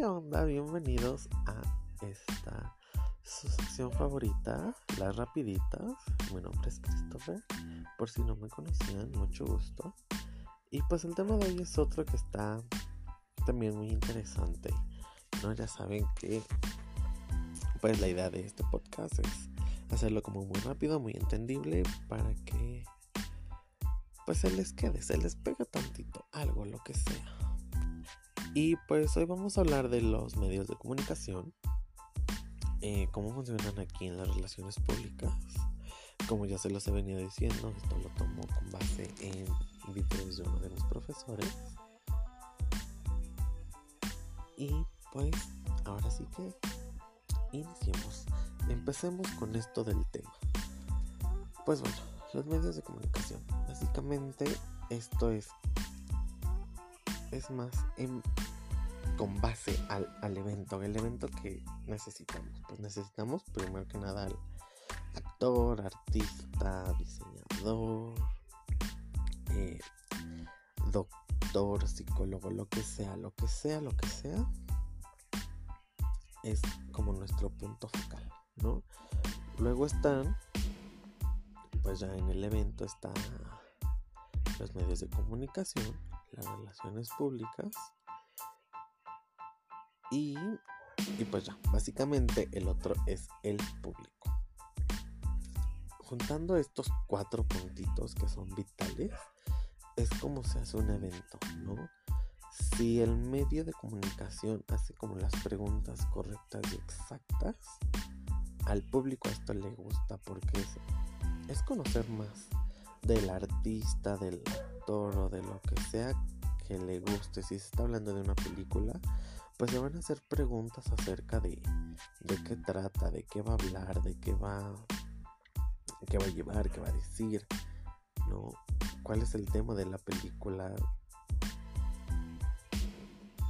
¿qué onda? Bienvenidos a esta su sección favorita, Las Rapiditas. Mi nombre es Christopher, por si no me conocían, mucho gusto. Y pues el tema de hoy es otro que está también muy interesante. ¿no? Ya saben que pues la idea de este podcast es hacerlo como muy rápido, muy entendible, para que pues se les quede, se les pega tantito, algo, lo que sea. Y pues hoy vamos a hablar de los medios de comunicación, eh, cómo funcionan aquí en las relaciones públicas. Como ya se los he venido diciendo, esto lo tomo con base en videos de uno de mis profesores. Y pues ahora sí que iniciemos. Empecemos con esto del tema. Pues bueno, los medios de comunicación. Básicamente esto es es más con base al, al, evento, el evento que necesitamos. Pues necesitamos primero que nada al actor, artista, diseñador, eh, doctor, psicólogo, lo que sea, lo que sea, lo que sea, es como nuestro punto focal, ¿no? Luego están, pues ya en el evento están los medios de comunicación, relaciones públicas y, y pues ya, básicamente el otro es el público. Juntando estos cuatro puntitos que son vitales, es como se hace un evento, ¿no? Si el medio de comunicación hace como las preguntas correctas y exactas, al público esto le gusta porque es, conocer más del artista, del actor o de lo sea que le guste. Si se está hablando de una película, pues le van a hacer preguntas acerca de, de qué trata, de qué va a hablar, de qué va, qué va a llevar, qué va a decir, ¿no? ¿Cuál es el tema de la película?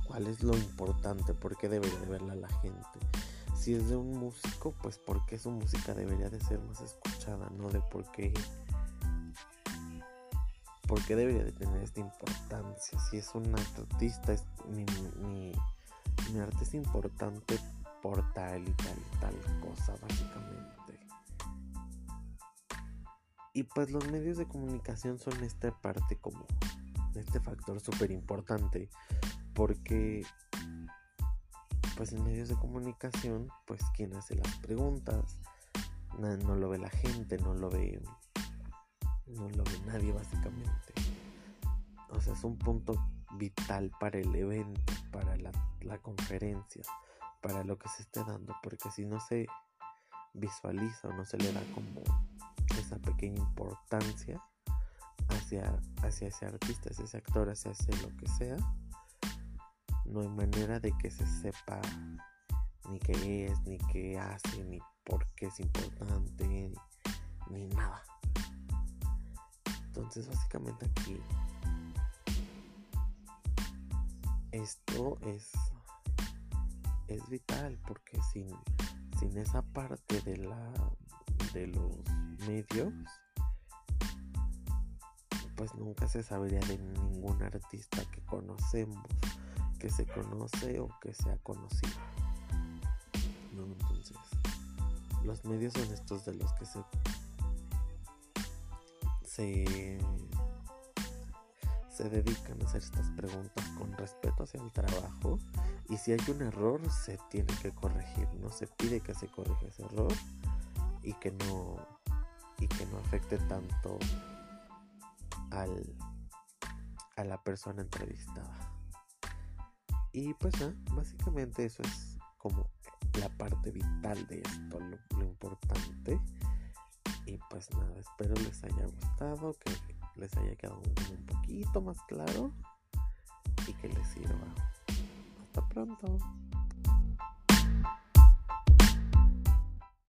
¿Cuál es lo importante? ¿Por qué debería de verla la gente? Si es de un músico, pues porque su música debería de ser más escuchada, no de por qué ¿por qué debería de tener esta importancia? Si es un artista, es, mi, mi, arte es importante por tal y tal y tal cosa, básicamente. Y pues los medios de comunicación son esta parte como, este factor súper importante, porque pues en medios de comunicación, pues quien hace las preguntas, no lo ve la gente, no lo ve no lo ve nadie básicamente. O sea, es un punto vital para el evento, para la, conferencia, para lo que se esté dando, porque si no se visualiza o no se le da como esa pequeña importancia hacia, hacia ese artista, hacia ese actor, hacia ese lo que sea, no hay manera de que se sepa ni qué es, ni qué hace, ni por qué es importante, ni nada. Entonces básicamente aquí esto es es vital porque sin, sin esa parte de la de los medios pues nunca se sabría de ningún artista que conocemos que se conoce o que se ha conocido ¿no? entonces los medios son estos de los que se se, dedican a hacer estas preguntas con respeto hacia el trabajo y si hay un error se tiene que corregir, no se pide que se corrija ese error y que no y que no afecte tanto al a la persona entrevistada. Y pues básicamente eso es como la parte vital de esto, lo importante. Y pues nada, espero les haya gustado, que les haya quedado un poquito más claro y que les sirva. Hasta pronto.